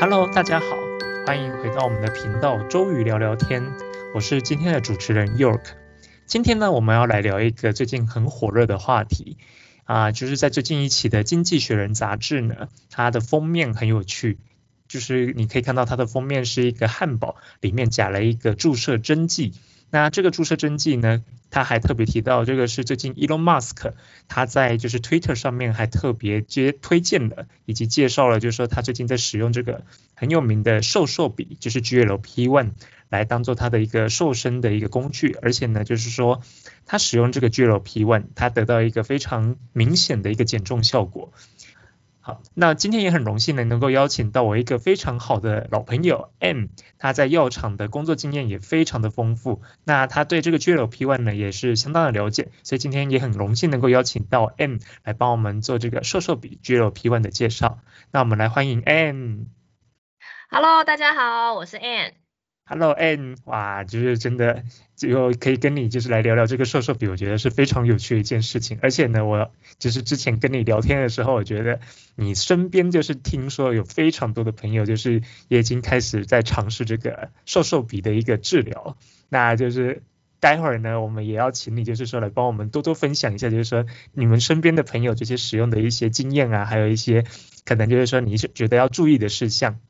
Hello，大家好，欢迎回到我们的频道周瑜聊聊天，我是今天的主持人 York。今天呢，我们要来聊一个最近很火热的话题啊，就是在最近一期的《经济学人》杂志呢，它的封面很有趣，就是你可以看到它的封面是一个汉堡，里面夹了一个注射针剂。那这个注射针剂呢，他还特别提到，这个是最近 Elon Musk 他在就是 Twitter 上面还特别接推荐的，以及介绍了，就是说他最近在使用这个很有名的瘦瘦笔，就是 GLP-1 来当做他的一个瘦身的一个工具，而且呢，就是说他使用这个 GLP-1，他得到一个非常明显的一个减重效果。那今天也很荣幸呢，能够邀请到我一个非常好的老朋友 M，他在药厂的工作经验也非常的丰富，那他对这个 GLP-1 呢也是相当的了解，所以今天也很荣幸能够邀请到 M 来帮我们做这个瘦瘦比 GLP-1 的介绍。那我们来欢迎 M。Hello，大家好，我是 Ann。Hello，N，哇，就是真的，就可以跟你就是来聊聊这个瘦瘦比，我觉得是非常有趣的一件事情。而且呢，我就是之前跟你聊天的时候，我觉得你身边就是听说有非常多的朋友，就是也已经开始在尝试这个瘦瘦比的一个治疗。那就是待会儿呢，我们也要请你就是说来帮我们多多分享一下，就是说你们身边的朋友这些使用的一些经验啊，还有一些可能就是说你是觉得要注意的事项。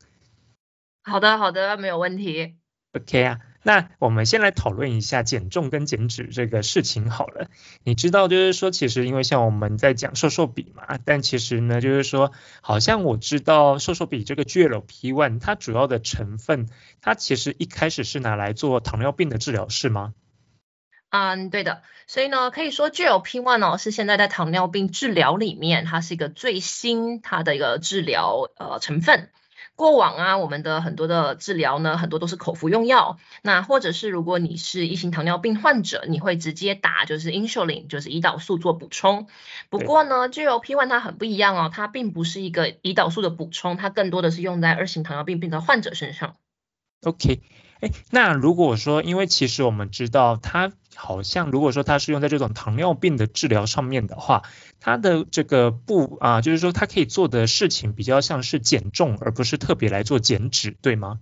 好的，好的，没有问题。OK 啊，那我们先来讨论一下减重跟减脂这个事情好了。你知道，就是说，其实因为像我们在讲瘦瘦笔嘛，但其实呢，就是说，好像我知道瘦瘦笔这个 GLP-1 它主要的成分，它其实一开始是拿来做糖尿病的治疗，是吗？嗯，对的。所以呢，可以说 GLP-1 哦是现在在糖尿病治疗里面，它是一个最新它的一个治疗呃成分。过往啊，我们的很多的治疗呢，很多都是口服用药。那或者是如果你是一型糖尿病患者，你会直接打就是 insulin，就是胰岛素做补充。不过呢，GLP-1 它很不一样哦，它并不是一个胰岛素的补充，它更多的是用在二型糖尿病病的患者身上。OK。哎，那如果说，因为其实我们知道，它好像如果说它是用在这种糖尿病的治疗上面的话，它的这个不啊，就是说它可以做的事情比较像是减重，而不是特别来做减脂，对吗？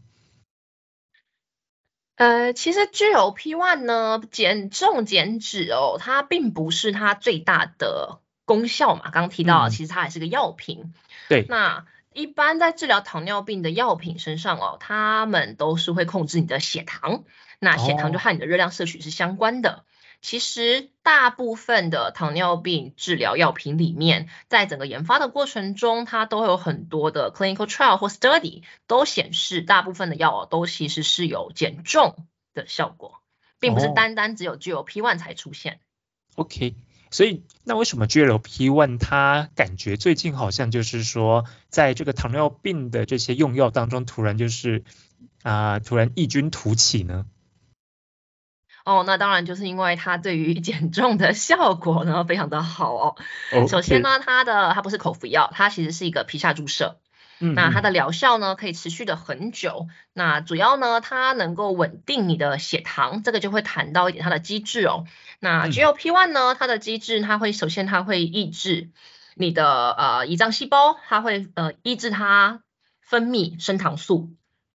呃，其实 GLP-1 呢，减重减脂哦，它并不是它最大的功效嘛。刚刚提到，其实它还是个药品。对。那一般在治疗糖尿病的药品身上哦，他们都是会控制你的血糖，那血糖就和你的热量摄取是相关的。其实大部分的糖尿病治疗药品里面，在整个研发的过程中，它都有很多的 clinical trial 或 study 都显示，大部分的药都其实是有减重的效果，并不是单单只有 GLP-1 才出现。OK。所以，那为什么 GLP-1 它感觉最近好像就是说，在这个糖尿病的这些用药当中，突然就是啊，突然异军突起呢？哦，那当然就是因为它对于减重的效果呢非常的好哦。首先呢，它的它不是口服药，它其实是一个皮下注射。那它的疗效呢，可以持续的很久。那主要呢，它能够稳定你的血糖，这个就会谈到一点它的机制哦。那 GLP-1 呢，它的机制，它会首先它会抑制你的呃胰脏细胞，它会呃抑制它分泌升糖素。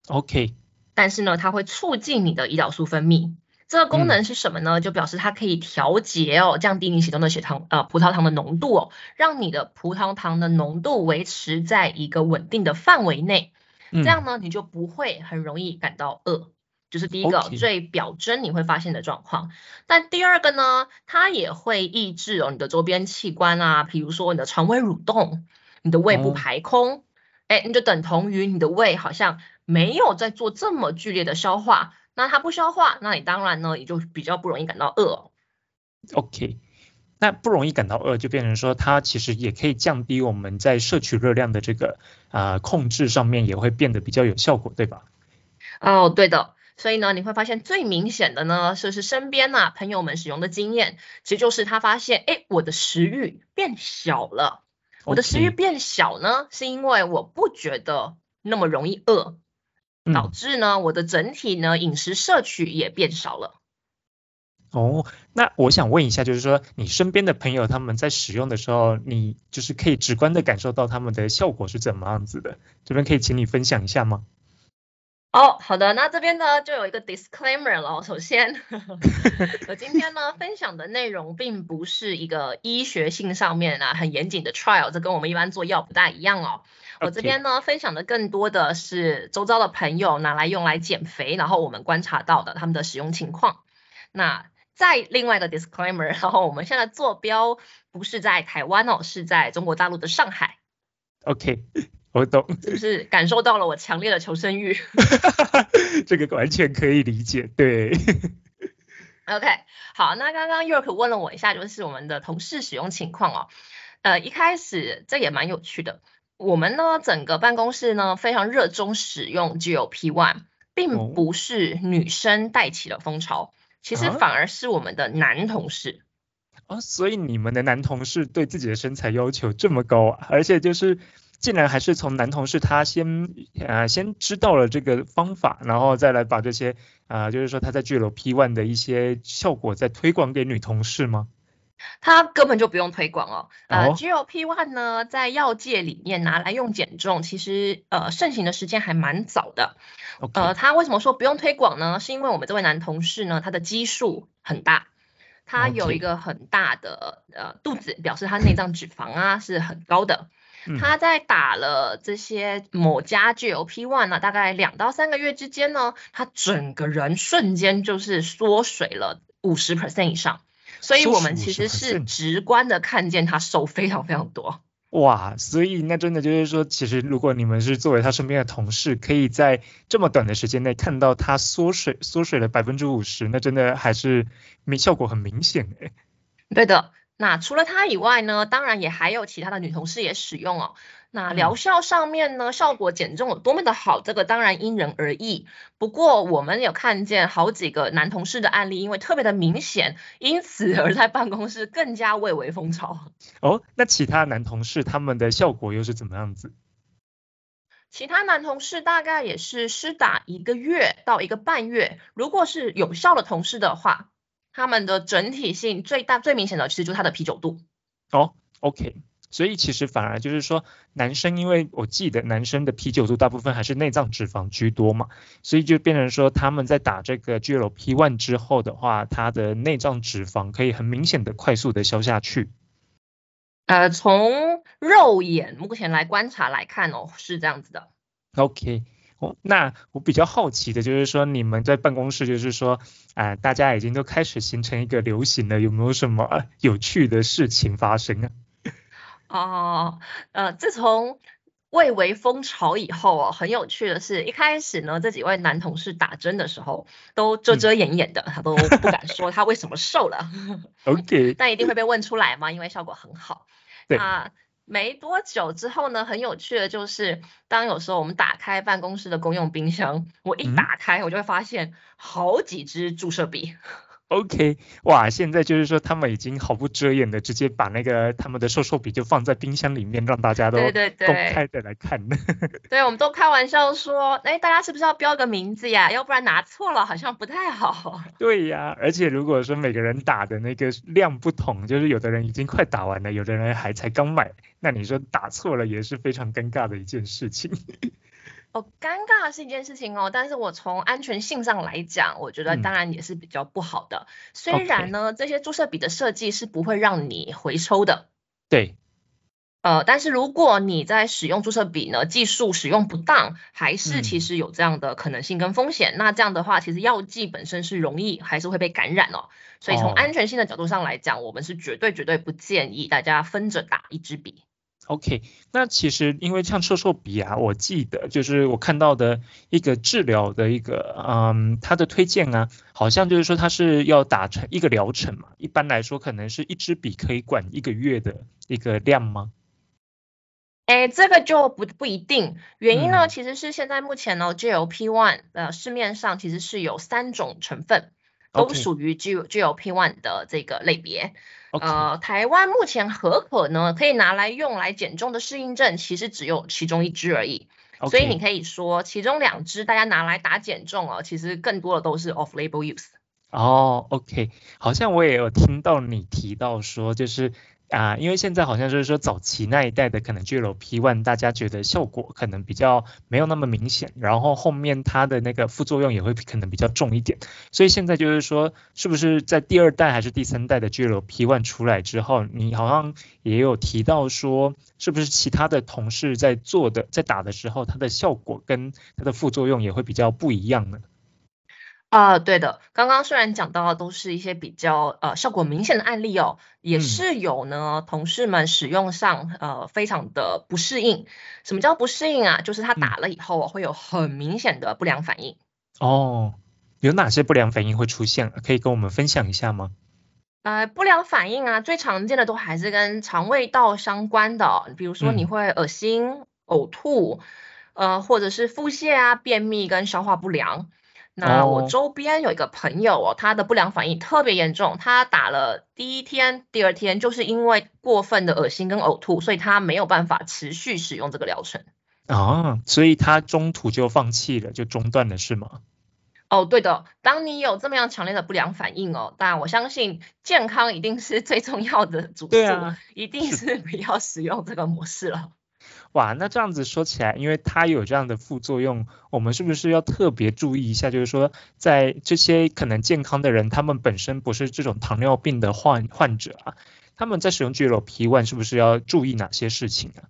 OK。但是呢，它会促进你的胰岛素分泌。这个功能是什么呢？就表示它可以调节哦，降低你血中的血糖呃葡萄糖的浓度哦，让你的葡萄糖的浓度维持在一个稳定的范围内。这样呢，你就不会很容易感到饿，就是第一个最表征你会发现的状况。但第二个呢，它也会抑制哦你的周边器官啊，比如说你的肠胃蠕动，你的胃部排空，哎，你就等同于你的胃好像没有在做这么剧烈的消化。那它不消化，那你当然呢也就比较不容易感到饿。OK，那不容易感到饿，就变成说它其实也可以降低我们在摄取热量的这个啊控制上面也会变得比较有效果，对吧？哦，对的。所以呢，你会发现最明显的呢，就是身边呐朋友们使用的经验，其实就是他发现，哎，我的食欲变小了。我的食欲变小呢，是因为我不觉得那么容易饿。导致呢，我的整体呢饮食摄取也变少了。哦，那我想问一下，就是说你身边的朋友他们在使用的时候，你就是可以直观的感受到他们的效果是怎么样子的？这边可以请你分享一下吗？哦，好的，那这边呢就有一个 disclaimer 了。首先，我今天呢分享的内容并不是一个医学性上面啊很严谨的 trial，这跟我们一般做药不大一样哦。我这边呢分享的更多的是周遭的朋友拿来用来减肥，然后我们观察到的他们的使用情况。那再另外一个 disclaimer，然后我们现在坐标不是在台湾哦，是在中国大陆的上海。OK，我懂。是不是感受到了我强烈的求生欲？这个完全可以理解，对。OK，好，那刚刚 York 问了我一下，就是我们的同事使用情况哦。呃，一开始这也蛮有趣的，我们呢整个办公室呢非常热衷使用 GOP One，并不是女生带起了风潮。其实反而是我们的男同事啊，所以你们的男同事对自己的身材要求这么高啊，而且就是竟然还是从男同事他先啊先知道了这个方法，然后再来把这些啊就是说他在 GLP One 的一些效果再推广给女同事吗？他根本就不用推广哦，呃 GLP One 呢在药界里面拿来用减重，其实呃盛行的时间还蛮早的。呃，他为什么说不用推广呢？是因为我们这位男同事呢，他的基数很大，他有一个很大的呃肚子，表示他内脏脂肪啊是很高的。他在打了这些某家 GLP One 呢，大概两到三个月之间呢，他整个人瞬间就是缩水了五十 percent 以上，所以我们其实是直观的看见他瘦非常非常多。哇，所以那真的就是说，其实如果你们是作为他身边的同事，可以在这么短的时间内看到他缩水缩水了百分之五十，那真的还是明效果很明显诶。对的。那除了他以外呢，当然也还有其他的女同事也使用哦。那疗效上面呢，效果减重有多么的好，这个当然因人而异。不过我们有看见好几个男同事的案例，因为特别的明显，因此而在办公室更加蔚为风潮。哦，那其他男同事他们的效果又是怎么样子？其他男同事大概也是施打一个月到一个半月，如果是有效的同事的话。他们的整体性最大最明显的其实就是它的啤酒肚。哦，OK，所以其实反而就是说，男生因为我记得男生的啤酒肚大部分还是内脏脂肪居多嘛，所以就变成说他们在打这个 GLP One 之后的话，他的内脏脂肪可以很明显的快速的消下去。呃，从肉眼目前来观察来看哦，是这样子的。OK。哦，那我比较好奇的就是说，你们在办公室就是说，啊，大家已经都开始形成一个流行了，有没有什么有趣的事情发生啊？哦，呃，自从蔚为风潮以后哦，很有趣的是，一开始呢，这几位男同事打针的时候都遮遮掩掩的，他都不敢说他为什么瘦了。OK，但一定会被问出来嘛，因为效果很好。对。没多久之后呢，很有趣的就是，当有时候我们打开办公室的公用冰箱，我一打开，我就会发现好几支注射笔。OK，哇，现在就是说他们已经毫不遮掩的直接把那个他们的瘦瘦笔就放在冰箱里面，让大家都公开的来看。对，我们都开玩笑说，哎，大家是不是要标个名字呀？要不然拿错了好像不太好。对呀，而且如果说每个人打的那个量不同，就是有的人已经快打完了，有的人还才刚买，那你说打错了也是非常尴尬的一件事情。哦，尴尬是一件事情哦，但是我从安全性上来讲，我觉得当然也是比较不好的。虽然呢，这些注射笔的设计是不会让你回抽的。对。呃，但是如果你在使用注射笔呢，技术使用不当，还是其实有这样的可能性跟风险。那这样的话，其实药剂本身是容易还是会被感染哦。所以从安全性的角度上来讲，我们是绝对绝对不建议大家分着打一支笔。OK，那其实因为像瘦瘦笔啊，我记得就是我看到的一个治疗的一个，嗯，它的推荐啊，好像就是说它是要打成一个疗程嘛，一般来说可能是一支笔可以管一个月的一个量吗？哎，这个就不不一定，原因呢其实是现在目前呢 GLP one 呃市面上其实是有三种成分，都属于 G GLP one 的这个类别。呃，台湾目前合可呢，可以拿来用来减重的适应症，其实只有其中一支而已。所以你可以说，其中两支大家拿来打减重哦，其实更多的都是 off label use。哦，OK，好像我也有听到你提到说，就是啊，因为现在好像就是说早期那一代的可能 GLP One，大家觉得效果可能比较没有那么明显，然后后面它的那个副作用也会可能比较重一点，所以现在就是说，是不是在第二代还是第三代的 GLP One 出来之后，你好像也有提到说，是不是其他的同事在做的在打的时候，它的效果跟它的副作用也会比较不一样呢？啊，对的，刚刚虽然讲到的都是一些比较呃效果明显的案例哦，也是有呢同事们使用上呃非常的不适应。什么叫不适应啊？就是他打了以后会有很明显的不良反应。哦，有哪些不良反应会出现？可以跟我们分享一下吗？呃，不良反应啊，最常见的都还是跟肠胃道相关的，比如说你会恶心、呕吐，呃，或者是腹泻啊、便秘跟消化不良。那我周边有一个朋友哦，他的不良反应特别严重，他打了第一天、第二天，就是因为过分的恶心跟呕吐，所以他没有办法持续使用这个疗程。啊，所以他中途就放弃了，就中断了，是吗？哦，对的，当你有这么样强烈的不良反应哦，但我相信健康一定是最重要的主对啊，一定是不要使用这个模式了。哇，那这样子说起来，因为它有这样的副作用，我们是不是要特别注意一下？就是说，在这些可能健康的人，他们本身不是这种糖尿病的患患者啊，他们在使用 GLP One 是不是要注意哪些事情啊？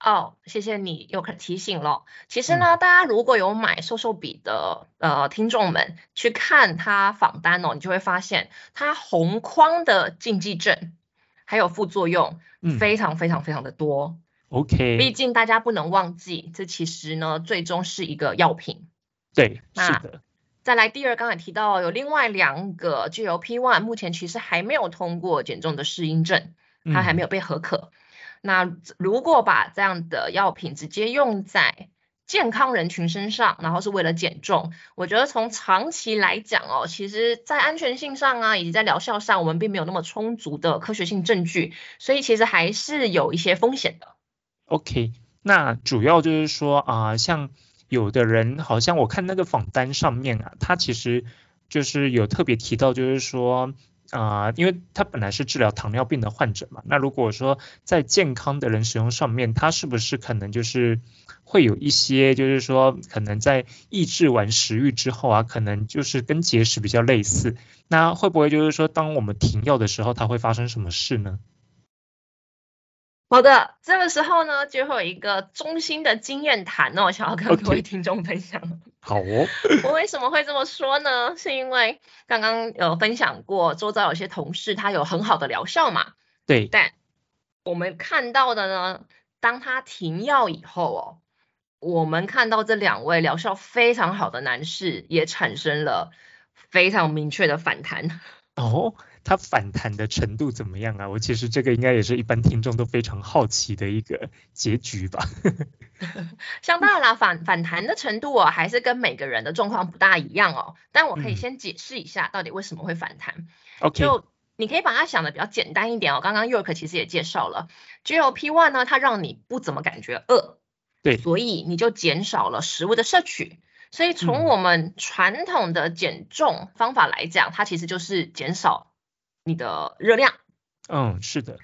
哦，谢谢你又可提醒了。其实呢，大家如果有买瘦瘦笔的呃听众们去看它访单哦，你就会发现它红框的禁忌症还有副作用非常非常非常的多。OK，毕竟大家不能忘记，这其实呢，最终是一个药品。对，是的。再来第二，刚才提到有另外两个 GLP One，目前其实还没有通过减重的适应症，它还没有被合可。那如果把这样的药品直接用在健康人群身上，然后是为了减重，我觉得从长期来讲哦，其实在安全性上啊，以及在疗效上，我们并没有那么充足的科学性证据，所以其实还是有一些风险的。OK，那主要就是说啊，像有的人好像我看那个访单上面啊，他其实就是有特别提到，就是说啊，因为他本来是治疗糖尿病的患者嘛，那如果说在健康的人使用上面，他是不是可能就是会有一些，就是说可能在抑制完食欲之后啊，可能就是跟节食比较类似，那会不会就是说当我们停药的时候，它会发生什么事呢？好的，这个时候呢，就会有一个中心的经验谈哦，想要跟各位听众分享。好哦。我为什么会这么说呢？是因为刚刚有分享过，周遭有些同事他有很好的疗效嘛。对。但我们看到的呢，当他停药以后哦，我们看到这两位疗效非常好的男士也产生了非常明确的反弹。哦。它反弹的程度怎么样啊？我其实这个应该也是一般听众都非常好奇的一个结局吧。相当然啦，反反弹的程度哦，还是跟每个人的状况不大一样哦。但我可以先解释一下，到底为什么会反弹。OK，就你可以把它想的比较简单一点哦。刚刚 York 其实也介绍了，GLP One 呢，它让你不怎么感觉饿，对，所以你就减少了食物的摄取。所以从我们传统的减重方法来讲，它其实就是减少。你的热量，嗯，是的。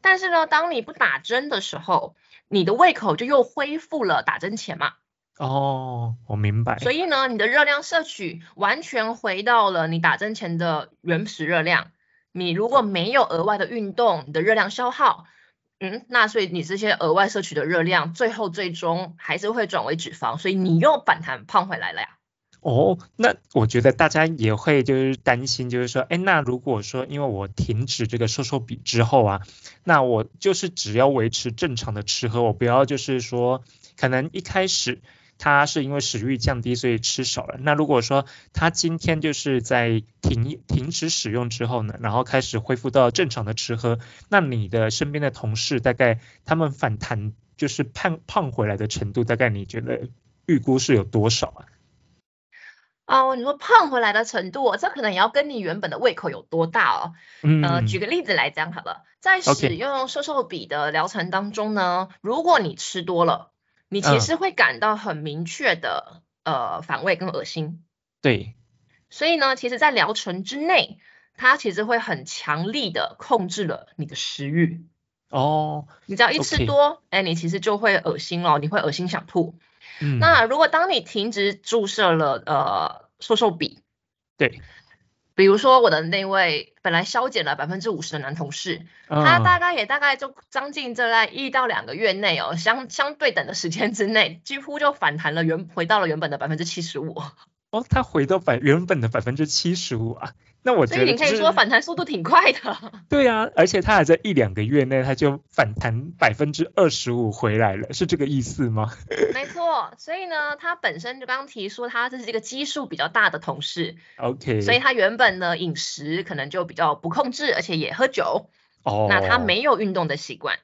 但是呢，当你不打针的时候，你的胃口就又恢复了打针前嘛。哦，我明白。所以呢，你的热量摄取完全回到了你打针前的原始热量。你如果没有额外的运动，你的热量消耗，嗯，那所以你这些额外摄取的热量，最后最终还是会转为脂肪，所以你又反弹胖回来了呀。哦，那我觉得大家也会就是担心，就是说，哎，那如果说因为我停止这个瘦瘦笔之后啊，那我就是只要维持正常的吃喝，我不要就是说，可能一开始他是因为食欲降低，所以吃少了。那如果说他今天就是在停停止使用之后呢，然后开始恢复到正常的吃喝，那你的身边的同事大概他们反弹就是胖胖回来的程度，大概你觉得预估是有多少啊？哦，你说胖回来的程度，这可能也要跟你原本的胃口有多大哦。嗯。呃，举个例子来讲好了，在使用瘦瘦笔的疗程当中呢，如果你吃多了，你其实会感到很明确的呃反胃跟恶心。对。所以呢，其实在疗程之内，它其实会很强力的控制了你的食欲。哦，你只要一吃多，哎，你其实就会恶心哦，你会恶心想吐。嗯，那如果当你停止注射了呃瘦瘦笔，对，比如说我的那位本来消减了百分之五十的男同事，他嗯大概也大概就将近这在一到两个月内哦，相相对等的时间之内，几乎就反弹了原回到了原本的百分之七十五。哦，他回到百原本的百分之七十五啊，那我所觉得就是以你可以说反弹速度挺快的。对啊，而且它还在一两个月内，它就反弹百分之二十五回来了，是这个意思吗？没错，所以呢，他本身就刚刚提说他这是一个基数比较大的同事，OK，所以他原本呢饮食可能就比较不控制，而且也喝酒，哦，那他没有运动的习惯。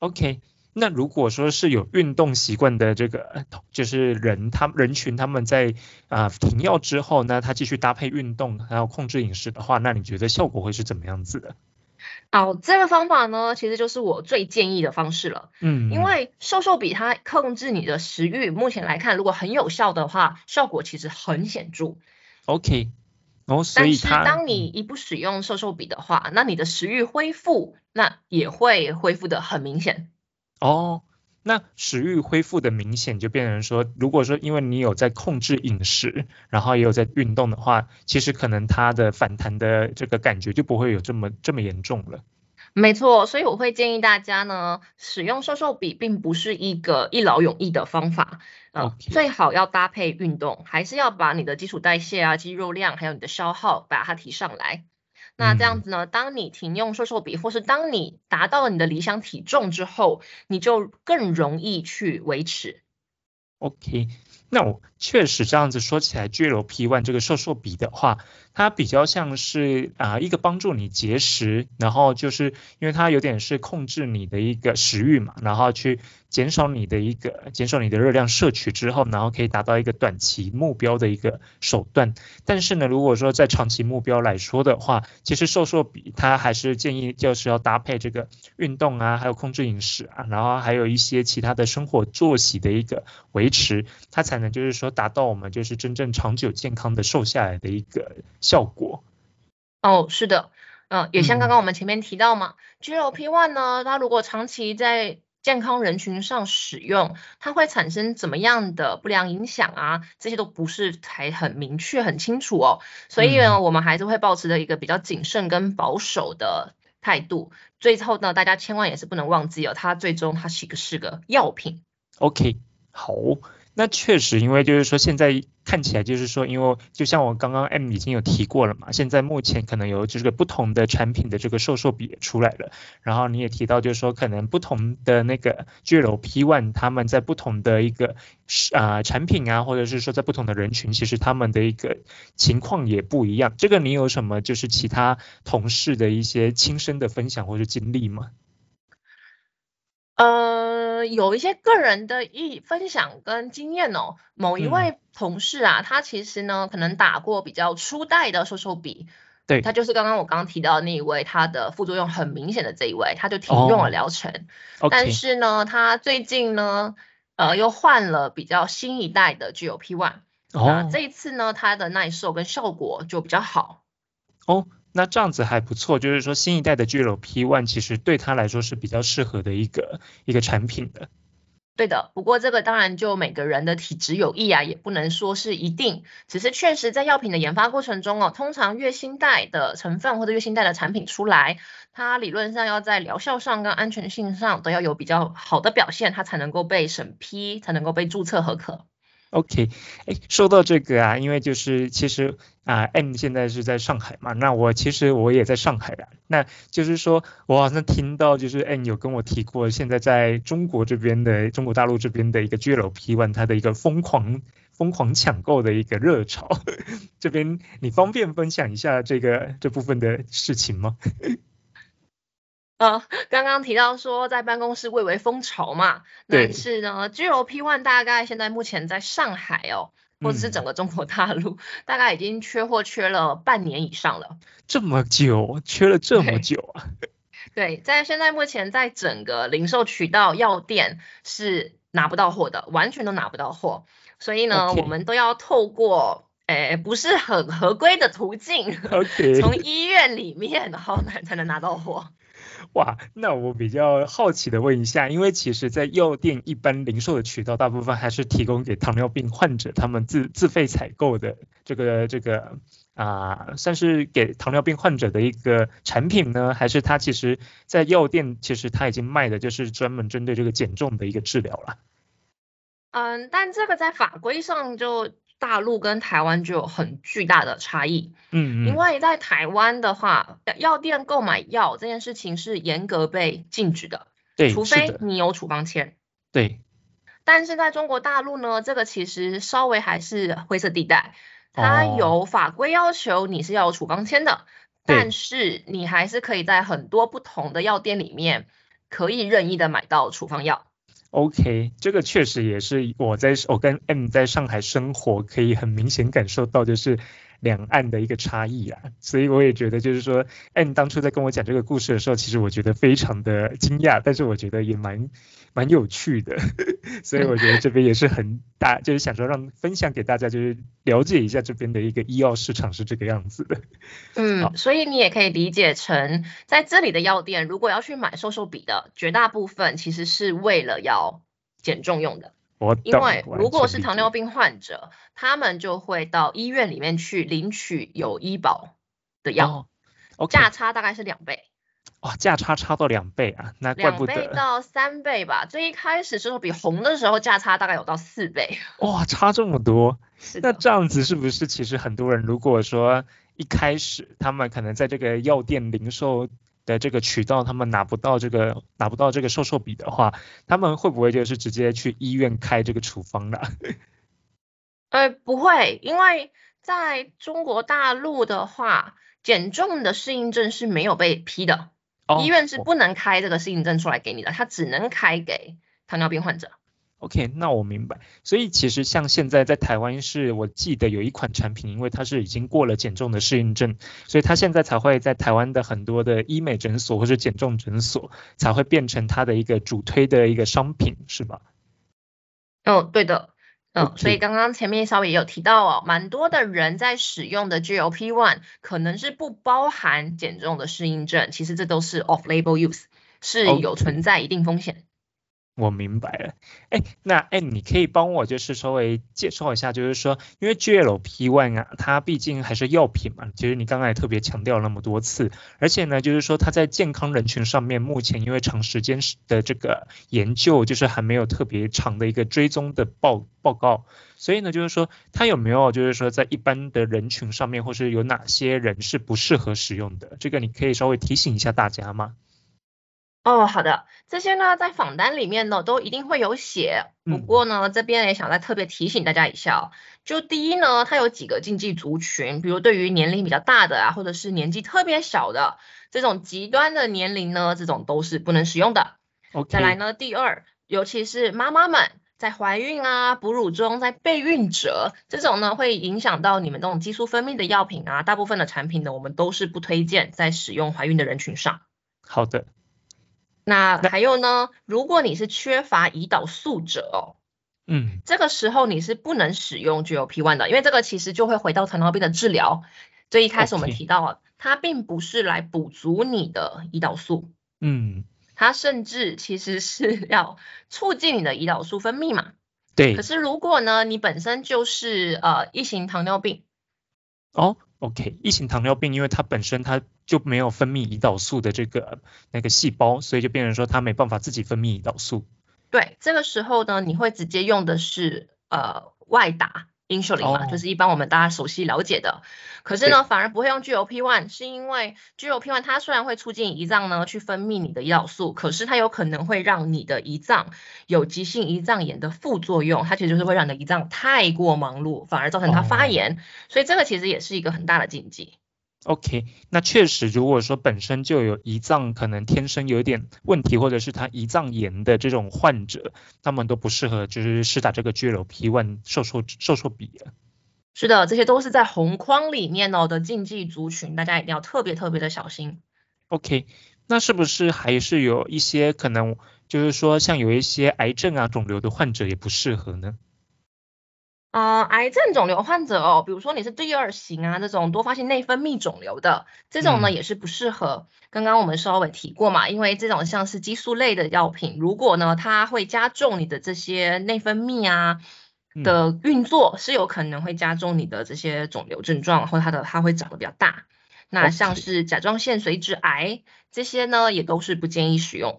OK，那如果说是有运动习惯的这个，呃就是人他人群他们在啊、停药之后呢，他继续搭配运动，还有控制饮食的话，那你觉得效果会是怎么样子的？哦，这个方法呢，其实就是我最建议的方式了。嗯，因为瘦瘦笔它控制你的食欲，目前来看，如果很有效的话，效果其实很显著。OK，然后所但是以他当你一不使用瘦瘦笔的话，那你的食欲恢复，那也会恢复的很明显。哦，那食欲恢复的明显就变成说，如果说因为你有在控制饮食，然后也有在运动的话，其实可能它的反弹的这个感觉就不会有这么这么严重了。没错，所以我会建议大家呢，使用瘦瘦笔并不是一个一劳永逸的方法，呃 OK 最好要搭配运动，还是要把你的基础代谢啊、肌肉量还有你的消耗把它提上来。那这样嗯子呢，当你停用瘦瘦笔，或是当你达到了你的理想体重之后，你就更容易去维持。OK，那我确实这样子说起来，GLP one 这个瘦瘦笔的话，它比较像是啊、一个帮助你节食，然后就是因为它有点是控制你的一个食欲嘛，然后去减少你的一个减少你的热量摄取之后，然后可以达到一个短期目标的一个手段。但是呢，如果说在长期目标来说的话，其实瘦瘦比它还是建议就是要搭配这个运动啊，还有控制饮食啊，然后还有一些其他的生活作息的一个维持，它才能就是说达到我们就是真正长久健康的瘦下来的一个效果。哦，是的，嗯，也像刚嗯刚我们前面提到嘛，GLP one 呢，它如果长期在健康人群上使用，它会产生怎么样的不良影响啊？这些都不是还很明确、很清楚哦。所以呢，我们还是会保持着一个比较谨慎跟保守的态度。最后呢，大家千万也是不能忘记哦，它最终它是一个是个药品。OK，好，那确实，因为就是说现在看起来就是说，因为就像我刚刚 M 已经有提过了嘛，现在目前可能有这个不同的产品的这个瘦瘦笔也出来了，然后你也提到就是说可能不同的那个 GLP one 他们在不同的一个啊、产品啊，或者是说在不同的人群，其实他们的一个情况也不一样。这个你有什么就是其他同事的一些亲身的分享或者经历吗？呃，有一些个人的意分享跟经验哦。某一嗯位同事啊，他其实呢可能打过比较初代的瘦瘦笔，对他就是刚刚我刚刚提到的那一位，他的副作用很明显的这一位，他就停用哦了疗程。但是呢，他最近呢，呃，又换了比较新一代的 GLP One，那哦这一次呢，他的耐受跟效果就比较好。哦，那这样子还不错，就是说新一代的 GLP One 其实对他来说是比较适合的一个一个产品的。对的，不过这个当然就每个人的体质有异啊，也不能说是一定，只是确实在药品的研发过程中哦，通常越新代的成分或者越新代的产品出来，它理论上要在疗效上跟安全性上都要有比较好的表现，它才能够被审批，才能够被注册合可。OK，哎，说到这个啊，因为就是其实啊，M 现在是在上海嘛，那我其实我也在上海啊，那就是说我好像听到就是 M 有跟我提过，现在在中国这边的中国大陆这边的一个 GLP One 它的一个疯狂疯狂抢购的一个热潮，这边你方便分享一下这个这部分的事情吗？呃，刚刚提到说在办公室蔚为风潮嘛，对。但是呢，GLP One 大概现在目前在上海哦，或者是嗯整个中国大陆，大概已经缺货缺了半年以上了。这么久，缺了这么久啊？对，在现在目前在整个零售渠道药店是拿不到货的，完全都拿不到货。所以呢我们都要透过哎，不是很合规的途径。从医院里面然后才能拿到货。哇，那我比较好奇的问一下，因为其实，在药店一般零售的渠道，大部分还是提供给糖尿病患者他们自自费采购的这个这个啊，算是给糖尿病患者的一个产品呢，还是它其实在药店其实它已经卖的就是专门针对这个减重的一个治疗了？嗯，但这个在法规上就。大陆跟台湾就有很巨大的差异，嗯嗯，因为在台湾的话，药店购买药这件事情是严格被禁止的，对，除非你有处方签，对。但是在中国大陆呢，这个其实稍微还是灰色地带，它有法规要求你是要有处方签的，但是你还是可以在很多不同的药店里面可以任意的买到处方药。OK，这个确实也是我在我跟 M 在上海生活，可以很明显感受到就是两岸的一个差异啊，所以我也觉得就是说，M 当初在跟我讲这个故事的时候，其实我觉得非常的惊讶，但是我觉得也蛮。蛮有趣的，所以我觉得这边也是很大，就是想说让分享给大家，就是了解一下这边的一个医药市场是这个样子的。嗯，所以你也可以理解成，在这里的药店，如果要去买瘦瘦笔的，绝大部分其实是为了要减重用的。我因为如果是糖尿病患者，他们就会到医院里面去领取有医保的药，价差大概是两倍。哇，价差差到两倍啊，那怪不得。两倍到三倍吧，最一开始时候比红的时候价差大概有到四倍。哇，差这么多。那这样子是不是其实很多人如果说一开始他们可能在这个药店零售的这个渠道，他们拿不到这个拿不到这个瘦瘦笔的话，他们会不会就是直接去医院开这个处方了？呃，不会，因为在中国大陆的话，减重的适应症是没有被批的。医院是不能开这个适应症出来给你的，它只能开给糖尿病患者。OK，那我明白。所以其实像现在在台湾是，我记得有一款产品，因为它是已经过了减重的适应症，所以它现在才会在台湾的很多的医美诊所或者减重诊所才会变成它的一个主推的一个商品，是吧？哦，对的。嗯，所以刚刚前面稍微也有提到哦，蛮多的人在使用的 GLP-1 可能是不包含减重的适应症，其实这都是 off-label use，是有存在一定风险。我明白了，哎，那哎，你可以帮我就是稍微介绍一下，就是说，因为 GLP-1 啊，它毕竟还是药品嘛，其实你刚刚也特别强调那么多次，而且呢，就是说它在健康人群上面，目前因为长时间的这个研究，就是还没有特别长的一个追踪的报报告，所以呢，就是说它有没有就是说在一般的人群上面，或是有哪些人是不适合使用的，这个你可以稍微提醒一下大家吗？哦，好的，这些呢在访单里面呢都一定会有写，不过呢这边也想再特别提醒大家一下哦，就第一呢，它有几个禁忌族群，比如对于年龄比较大的啊，或者是年纪特别小的这种极端的年龄呢，这种都是不能使用的。再来呢，第二，尤其是妈妈们在怀孕啊、哺乳中、在备孕者这种呢，会影响到你们这种激素分泌的药品啊，大部分的产品呢，我们都是不推荐在使用怀孕的人群上。好的。那还有呢？如果你是缺乏胰岛素者哦，嗯，这个时候你是不能使用 GLP-1 的，因为这个其实就会回到糖尿病的治疗。所以一开始我们提到啊，它并不是来补足你的胰岛素，嗯，它甚至其实是要促进你的胰岛素分泌嘛。对。可是如果呢，你本身就是呃一型糖尿病，哦。OK，一型糖尿病，因为它本身它就没有分泌胰岛素的这个那个细胞，所以就变成说它没办法自己分泌胰岛素。对，这个时候呢，你会直接用的是呃外打。Insulin 嘛，就是一般我们大家熟悉了解的，可是呢，反而不会用 GLP-1，是因为 GLP-1 它虽然会促进胰脏呢去分泌你的胰岛素，可是它有可能会让你的胰脏有急性胰脏炎的副作用，它其实就是会让你的胰脏太过忙碌，反而造成它发炎，所以这个其实也是一个很大的禁忌。OK，那确实，如果说本身就有胰脏可能天生有一点问题，或者是他胰脏炎的这种患者，他们都不适合就是施打这个 GLP-1 瘦瘦瘦瘦笔啊。是的，这些都是在红框里面哦的禁忌族群，大家一定要特别特别的小心。OK，那是不是还是有一些可能，就是说像有一些癌症啊、肿瘤的患者也不适合呢？啊，癌症肿瘤患者哦，比如说你是第二型啊，这种多发性内分泌肿瘤的，这种呢也是不适合。刚刚我们稍微提过嘛，因为这种像是激素类的药品，如果呢它会加重你的这些内分泌啊的运作，是有可能会加重你的这些肿瘤症状，或它的它会长得比较大。那像是甲状腺髓质癌这些呢，也都是不建议使用。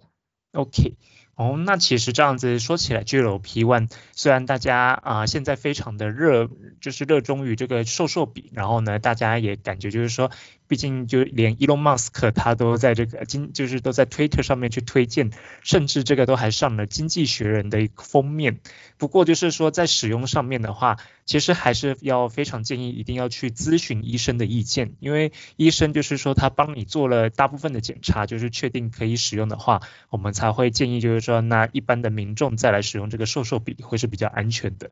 OK。哦，那其实这样子说起来，GLP One 虽然大家啊现在非常的热，就是热衷于这个瘦瘦比，然后呢，大家也感觉就是说。毕竟就连 Elon Musk 他都在这个经就是都在 Twitter 上面去推荐，甚至这个都还上了经济学人的一个封面。不过就是说在使用上面的话，其实还是要非常建议一定要去咨询医生的意见，因为医生就是说他帮你做了大部分的检查，就是确定可以使用的话，我们才会建议就是说那一般的民众再来使用这个瘦瘦笔会是比较安全的。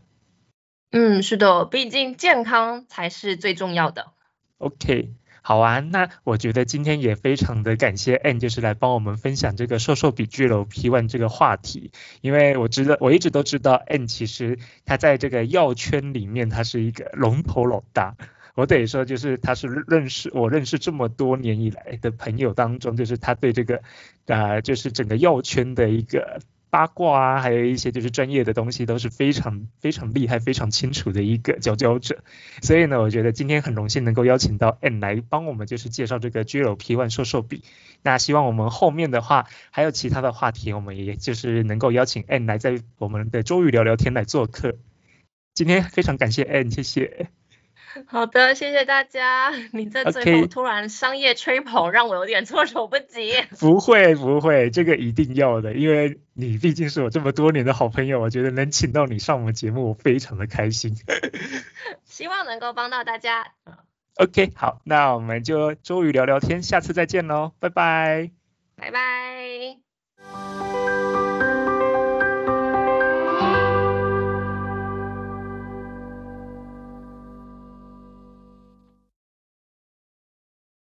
嗯，是的，毕竟健康才是最重要的。OK。好啊，那我觉得今天也非常的感谢 N，就是来帮我们分享这个瘦瘦比巨楼 P one 这个话题，因为我知道我一直都知道 N 其实他在这个药圈里面他是一个龙头老大，我得说就是他是认识我认识这么多年以来的朋友当中，就是他对这个啊就是整个药圈的一个。八卦啊，还有一些就是专业的东西，都是非常非常厉害、非常清楚的一个佼佼者。所以呢，我觉得今天很荣幸能够邀请到 N 来帮我们，就是介绍这个 GLP One 瘦瘦笔。那希望我们后面的话还有其他的话题，我们也就是能够邀请 N 来在我们的周瑜聊聊天来做客。今天非常感谢 N，谢谢。好的，谢谢大家。你在最后突然商业吹捧，让我有点措手不及。不会不会，这个一定要的，因为你毕竟是我这么多年的好朋友，我觉得能请到你上我们节目，我非常的开心。希望能够帮到大家。OK，好，那我们就周瑜聊聊天，下次再见喽，拜拜。拜拜。